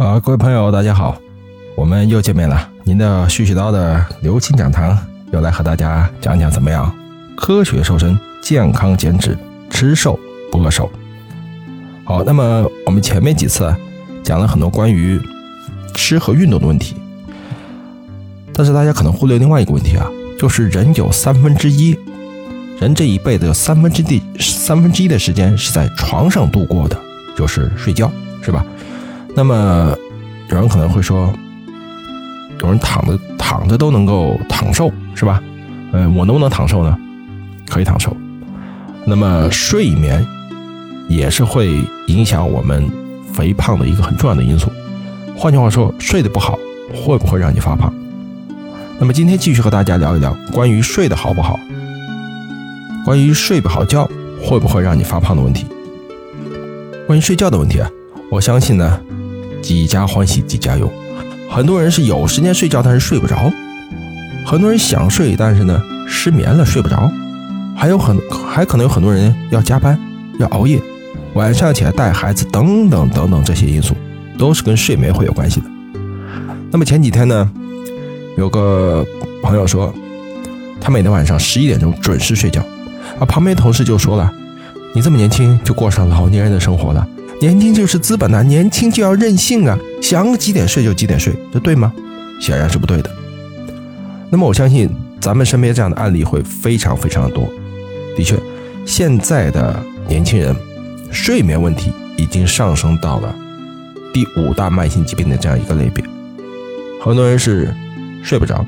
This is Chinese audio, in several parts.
好，各位朋友，大家好，我们又见面了。您的絮絮叨的刘青讲堂又来和大家讲讲怎么样科学瘦身、健康减脂、吃瘦不饿瘦。好，那么我们前面几次讲了很多关于吃和运动的问题，但是大家可能忽略另外一个问题啊，就是人有三分之一，人这一辈子有三分之地三分之一的时间是在床上度过的，就是睡觉，是吧？那么有人可能会说，有人躺着躺着都能够躺瘦，是吧？呃，我能不能躺瘦呢？可以躺瘦。那么睡眠也是会影响我们肥胖的一个很重要的因素。换句话说，睡得不好会不会让你发胖？那么今天继续和大家聊一聊关于睡得好不好，关于睡不好觉会不会让你发胖的问题。关于睡觉的问题啊，我相信呢。几家欢喜几家忧，很多人是有时间睡觉，但是睡不着；很多人想睡，但是呢失眠了睡不着；还有很还可能有很多人要加班，要熬夜，晚上起来带孩子等等等等这些因素，都是跟睡眠会有关系的。那么前几天呢，有个朋友说，他每天晚上十一点钟准时睡觉，啊旁边同事就说了：“你这么年轻就过上老年人的生活了。”年轻就是资本呐，年轻就要任性啊，想几点睡就几点睡，这对吗？显然是不对的。那么我相信咱们身边这样的案例会非常非常的多。的确，现在的年轻人睡眠问题已经上升到了第五大慢性疾病的这样一个类别。很多人是睡不着，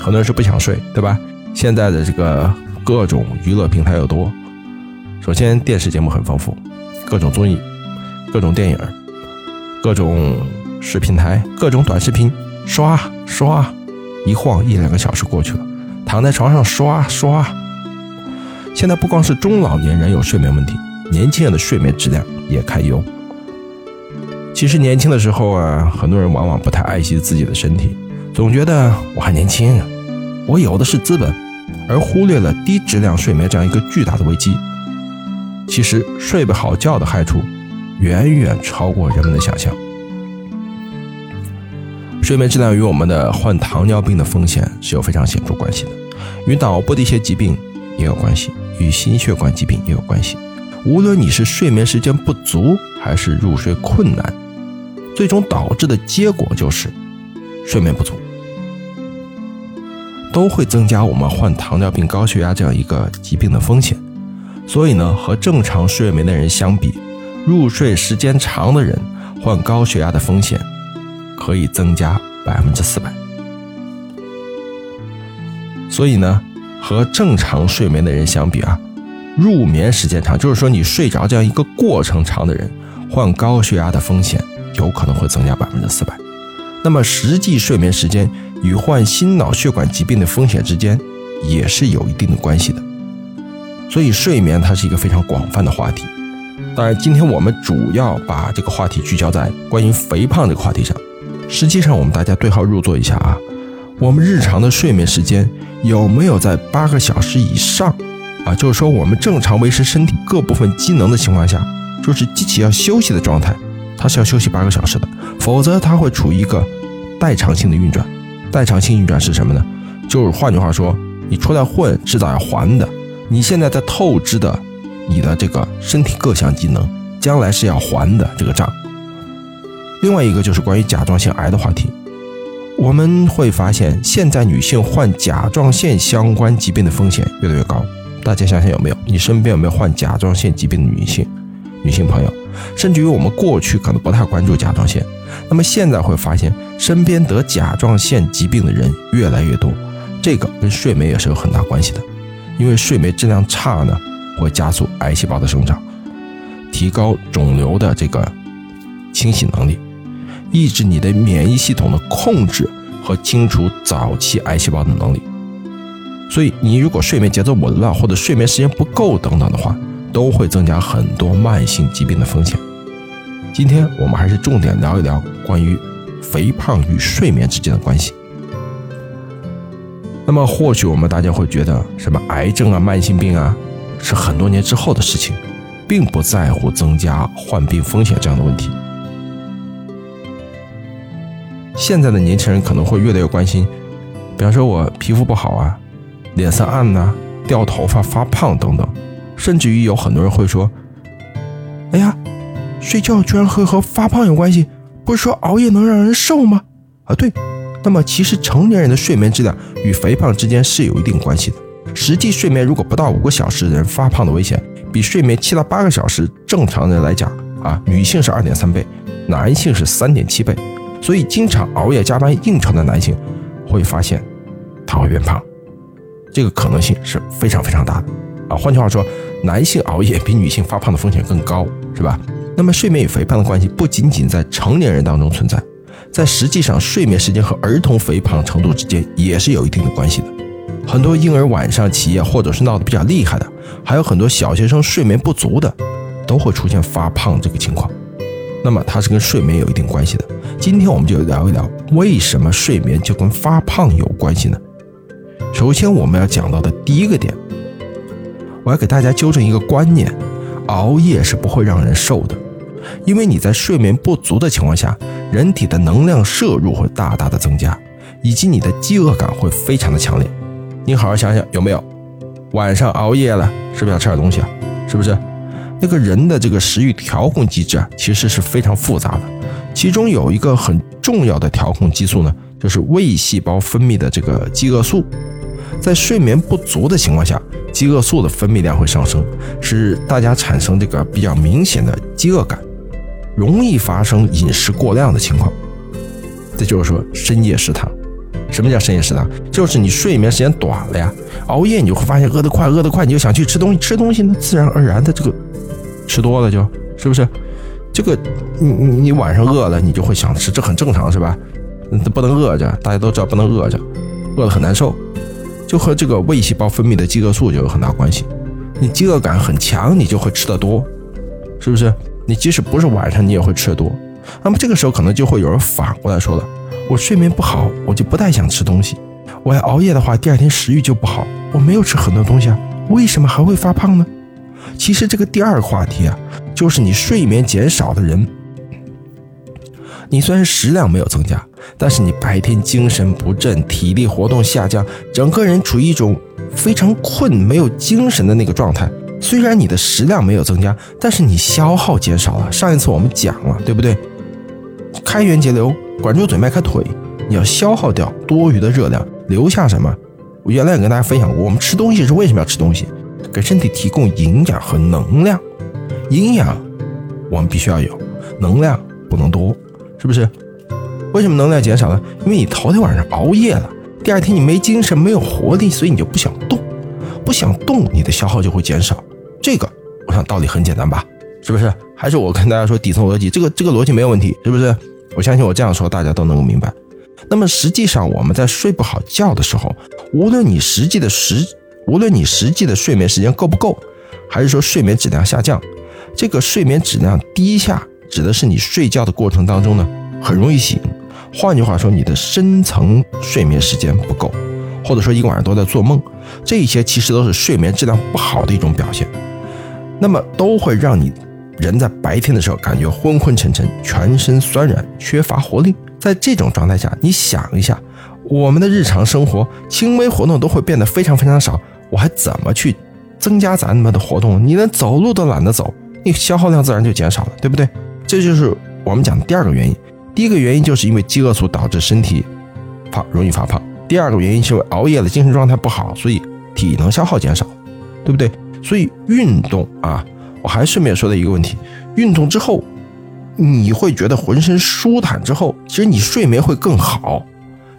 很多人是不想睡，对吧？现在的这个各种娱乐平台又多，首先电视节目很丰富，各种综艺。各种电影，各种视频台，各种短视频，刷刷，一晃一两个小时过去了，躺在床上刷刷。现在不光是中老年人有睡眠问题，年轻人的睡眠质量也堪忧。其实年轻的时候啊，很多人往往不太爱惜自己的身体，总觉得我还年轻，我有的是资本，而忽略了低质量睡眠这样一个巨大的危机。其实睡不好觉的害处。远远超过人们的想象。睡眠质量与我们的患糖尿病的风险是有非常显著关系的，与脑部的一些疾病也有关系，与心血管疾病也有关系。无论你是睡眠时间不足，还是入睡困难，最终导致的结果就是睡眠不足，都会增加我们患糖尿病、高血压这样一个疾病的风险。所以呢，和正常睡眠的人相比，入睡时间长的人患高血压的风险可以增加百分之四百，所以呢，和正常睡眠的人相比啊，入眠时间长，就是说你睡着这样一个过程长的人，患高血压的风险有可能会增加百分之四百。那么实际睡眠时间与患心脑血管疾病的风险之间也是有一定的关系的。所以睡眠它是一个非常广泛的话题。当然，今天我们主要把这个话题聚焦在关于肥胖这个话题上。实际上，我们大家对号入座一下啊，我们日常的睡眠时间有没有在八个小时以上啊？就是说，我们正常维持身体各部分机能的情况下，就是机器要休息的状态，它是要休息八个小时的，否则它会处于一个代偿性的运转。代偿性运转是什么呢？就是换句话说，你出来混，迟早要还的。你现在在透支的。你的这个身体各项机能，将来是要还的这个账。另外一个就是关于甲状腺癌的话题，我们会发现现在女性患甲状腺相关疾病的风险越来越高。大家想想有没有？你身边有没有患甲状腺疾病的女性、女性朋友？甚至于我们过去可能不太关注甲状腺，那么现在会发现身边得甲状腺疾病的人越来越多。这个跟睡眠也是有很大关系的，因为睡眠质量差呢。会加速癌细胞的生长，提高肿瘤的这个清洗能力，抑制你的免疫系统的控制和清除早期癌细胞的能力。所以，你如果睡眠节奏紊乱或者睡眠时间不够等等的话，都会增加很多慢性疾病的风险。今天我们还是重点聊一聊关于肥胖与睡眠之间的关系。那么，或许我们大家会觉得什么癌症啊、慢性病啊？是很多年之后的事情，并不在乎增加患病风险这样的问题。现在的年轻人可能会越来越关心，比方说我皮肤不好啊，脸色暗呐，掉头发、发胖等等，甚至于有很多人会说：“哎呀，睡觉居然会和发胖有关系？不是说熬夜能让人瘦吗？”啊，对。那么其实成年人的睡眠质量与肥胖之间是有一定关系的。实际睡眠如果不到五个小时的人，发胖的危险比睡眠七到八个小时正常人来讲啊，女性是二点三倍，男性是三点七倍。所以，经常熬夜加班应酬的男性，会发现他会变胖，这个可能性是非常非常大的啊。换句话说，男性熬夜比女性发胖的风险更高，是吧？那么，睡眠与肥胖的关系不仅仅在成年人当中存在，在实际上，睡眠时间和儿童肥胖程度之间也是有一定的关系的。很多婴儿晚上起夜，或者是闹得比较厉害的，还有很多小学生睡眠不足的，都会出现发胖这个情况。那么它是跟睡眠有一定关系的。今天我们就聊一聊，为什么睡眠就跟发胖有关系呢？首先我们要讲到的第一个点，我要给大家纠正一个观念：熬夜是不会让人瘦的，因为你在睡眠不足的情况下，人体的能量摄入会大大的增加，以及你的饥饿感会非常的强烈。你好好想想有没有，晚上熬夜了，是不是要吃点东西啊？是不是？那个人的这个食欲调控机制啊，其实是非常复杂的。其中有一个很重要的调控激素呢，就是胃细胞分泌的这个饥饿素。在睡眠不足的情况下，饥饿素的分泌量会上升，使大家产生这个比较明显的饥饿感，容易发生饮食过量的情况。这就是说深夜食堂。什么叫深夜食堂？就是你睡眠时间短了呀，熬夜你就会发现饿得快，饿得快你就想去吃东西，吃东西呢自然而然的这个。吃多了就是不是？这个你你你晚上饿了，你就会想吃，这很正常是吧？不能饿着，大家都知道不能饿着，饿了很难受，就和这个胃细胞分泌的饥饿素就有很大关系。你饥饿感很强，你就会吃得多，是不是？你即使不是晚上，你也会吃得多。那么这个时候可能就会有人反过来说了：我睡眠不好，我就不太想吃东西。我要熬夜的话，第二天食欲就不好。我没有吃很多东西啊，为什么还会发胖呢？其实这个第二个话题啊，就是你睡眠减少的人，你虽然食量没有增加，但是你白天精神不振，体力活动下降，整个人处于一种非常困、没有精神的那个状态。虽然你的食量没有增加，但是你消耗减少了。上一次我们讲了，对不对？开源节流，管住嘴，迈开腿，你要消耗掉多余的热量，留下什么？我原来也跟大家分享过，我们吃东西是为什么要吃东西？给身体提供营养和能量，营养我们必须要有，能量不能多，是不是？为什么能量减少呢？因为你头天晚上熬夜了，第二天你没精神、没有活力，所以你就不想动，不想动，你的消耗就会减少。这个我想道理很简单吧？是不是？还是我跟大家说底层逻辑，这个这个逻辑没有问题，是不是？我相信我这样说大家都能够明白。那么实际上我们在睡不好觉的时候，无论你实际的时无论你实际的睡眠时间够不够，还是说睡眠质量下降，这个睡眠质量低下，指的是你睡觉的过程当中呢，很容易醒。换句话说，你的深层睡眠时间不够，或者说一个晚上都在做梦，这一些其实都是睡眠质量不好的一种表现。那么都会让你人在白天的时候感觉昏昏沉沉，全身酸软，缺乏活力。在这种状态下，你想一下，我们的日常生活轻微活动都会变得非常非常少。我还怎么去增加咱们的活动？你连走路都懒得走，你消耗量自然就减少了，对不对？这就是我们讲的第二个原因。第一个原因就是因为饥饿素导致身体胖，容易发胖；第二个原因是熬夜了，精神状态不好，所以体能消耗减少，对不对？所以运动啊，我还顺便说的一个问题：运动之后你会觉得浑身舒坦，之后其实你睡眠会更好。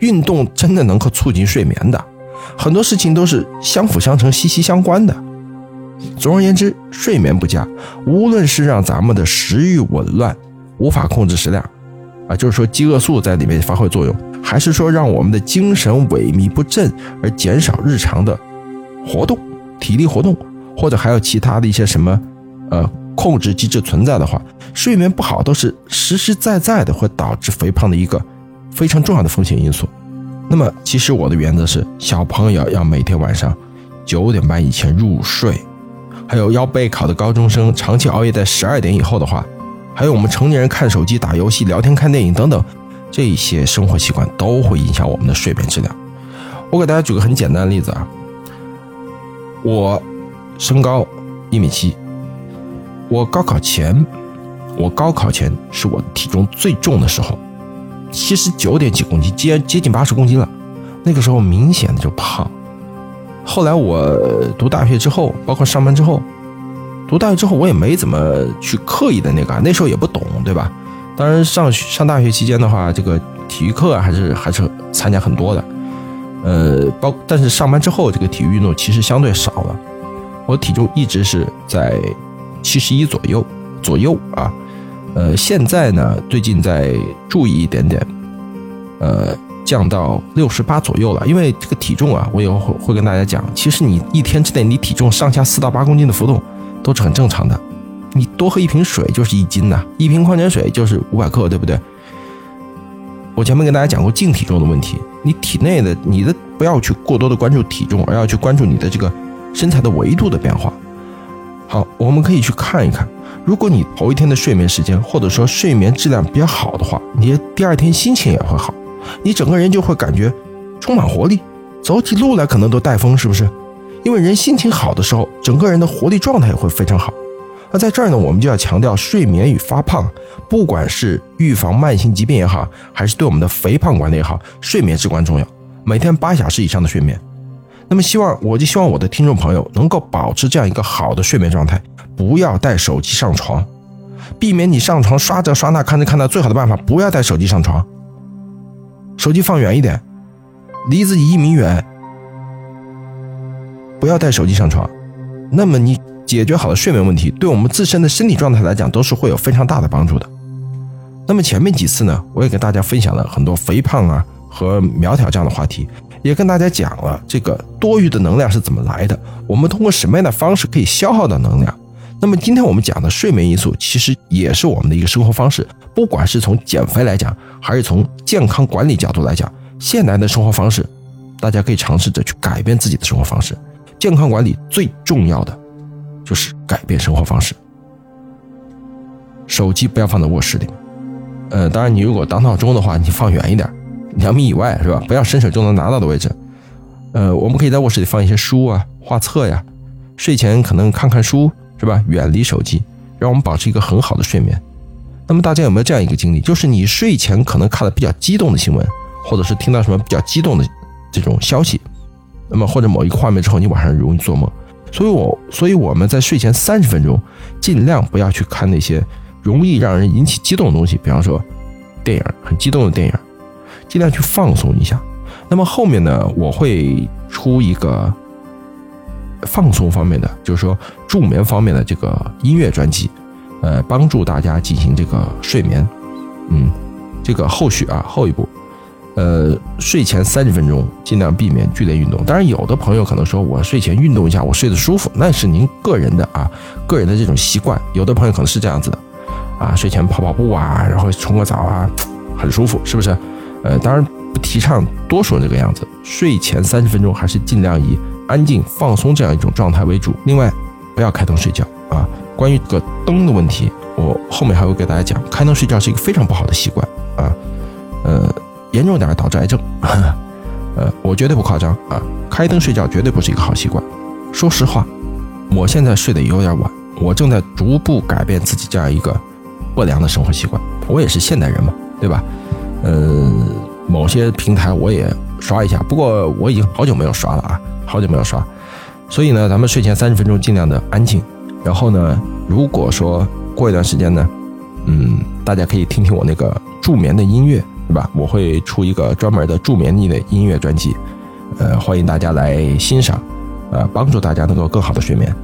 运动真的能够促进睡眠的。很多事情都是相辅相成、息息相关的。总而言之，睡眠不佳，无论是让咱们的食欲紊乱、无法控制食量，啊，就是说饥饿素在里面发挥作用，还是说让我们的精神萎靡不振而减少日常的活动、体力活动，或者还有其他的一些什么呃控制机制存在的话，睡眠不好都是实实在在的会导致肥胖的一个非常重要的风险因素。那么，其实我的原则是，小朋友要每天晚上九点半以前入睡，还有要备考的高中生长期熬夜在十二点以后的话，还有我们成年人看手机、打游戏、聊天、看电影等等，这些生活习惯都会影响我们的睡眠质量。我给大家举个很简单的例子啊，我身高一米七，我高考前，我高考前是我体重最重的时候，七十九点几公斤，接接近八十公斤了。那个时候明显的就胖。后来我读大学之后，包括上班之后，读大学之后我也没怎么去刻意的那个，那时候也不懂，对吧？当然上上大学期间的话，这个体育课还是还是参加很多的。呃，包但是上班之后，这个体育运动其实相对少了。我体重一直是在七十一左右左右啊。呃，现在呢，最近在注意一点点，呃，降到六十八左右了。因为这个体重啊，我以后会会跟大家讲，其实你一天之内你体重上下四到八公斤的浮动都是很正常的。你多喝一瓶水就是一斤呐，一瓶矿泉水就是五百克，对不对？我前面跟大家讲过净体重的问题，你体内的你的不要去过多的关注体重，而要去关注你的这个身材的维度的变化。好，我们可以去看一看，如果你头一天的睡眠时间或者说睡眠质量比较好的话，你第二天心情也会好，你整个人就会感觉充满活力，走起路来可能都带风，是不是？因为人心情好的时候，整个人的活力状态也会非常好。那在这儿呢，我们就要强调睡眠与发胖，不管是预防慢性疾病也好，还是对我们的肥胖管理也好，睡眠至关重要。每天八小时以上的睡眠。那么，希望我就希望我的听众朋友能够保持这样一个好的睡眠状态，不要带手机上床，避免你上床刷着刷那看着看那。最好的办法，不要带手机上床，手机放远一点，离自己一米远，不要带手机上床。那么你。解决好了睡眠问题，对我们自身的身体状态来讲，都是会有非常大的帮助的。那么前面几次呢，我也给大家分享了很多肥胖啊和苗条这样的话题，也跟大家讲了这个多余的能量是怎么来的，我们通过什么样的方式可以消耗到能量。那么今天我们讲的睡眠因素，其实也是我们的一个生活方式，不管是从减肥来讲，还是从健康管理角度来讲，现代的生活方式，大家可以尝试着去改变自己的生活方式。健康管理最重要的。就是改变生活方式。手机不要放在卧室里，呃，当然你如果当闹钟的话，你放远一点，两米以外是吧？不要伸手就能拿到的位置。呃，我们可以在卧室里放一些书啊、画册呀，睡前可能看看书是吧？远离手机，让我们保持一个很好的睡眠。那么大家有没有这样一个经历？就是你睡前可能看了比较激动的新闻，或者是听到什么比较激动的这种消息，那么或者某一个画面之后，你晚上容易做梦。所以，我所以我们在睡前三十分钟，尽量不要去看那些容易让人引起激动的东西，比方说电影，很激动的电影，尽量去放松一下。那么后面呢，我会出一个放松方面的，就是说助眠方面的这个音乐专辑，呃，帮助大家进行这个睡眠。嗯，这个后续啊，后一步。呃，睡前三十分钟尽量避免剧烈运动。当然，有的朋友可能说，我睡前运动一下，我睡得舒服，那是您个人的啊，个人的这种习惯。有的朋友可能是这样子的，啊，睡前跑跑步啊，然后冲个澡啊，很舒服，是不是？呃，当然不提倡多数人这个样子。睡前三十分钟还是尽量以安静、放松这样一种状态为主。另外，不要开灯睡觉啊。关于这个灯的问题，我后面还会给大家讲。开灯睡觉是一个非常不好的习惯啊，呃。严重点导致癌症，呃，我绝对不夸张啊！开灯睡觉绝对不是一个好习惯。说实话，我现在睡得有点晚，我正在逐步改变自己这样一个不良的生活习惯。我也是现代人嘛，对吧？呃，某些平台我也刷一下，不过我已经好久没有刷了啊，好久没有刷。所以呢，咱们睡前三十分钟尽量的安静。然后呢，如果说过一段时间呢，嗯，大家可以听听我那个助眠的音乐。对吧？我会出一个专门的助眠的音乐专辑，呃，欢迎大家来欣赏，呃，帮助大家能够更好的睡眠。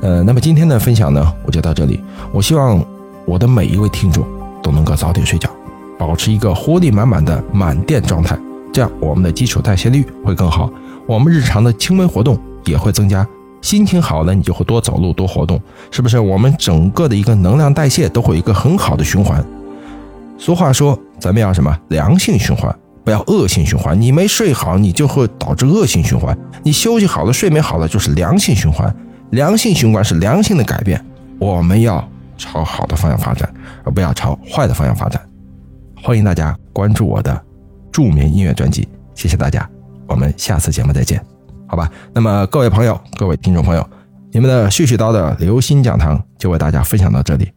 呃，那么今天的分享呢，我就到这里。我希望我的每一位听众都能够早点睡觉，保持一个活力满满的满电状态，这样我们的基础代谢率会更好，我们日常的轻微活动也会增加。心情好了，你就会多走路、多活动，是不是？我们整个的一个能量代谢都会有一个很好的循环。俗话说，咱们要什么良性循环，不要恶性循环。你没睡好，你就会导致恶性循环；你休息好了，睡眠好了，就是良性循环。良性循环是良性的改变，我们要朝好的方向发展，而不要朝坏的方向发展。欢迎大家关注我的著名音乐专辑。谢谢大家，我们下次节目再见，好吧？那么各位朋友、各位听众朋友，你们的絮絮叨的流星讲堂就为大家分享到这里。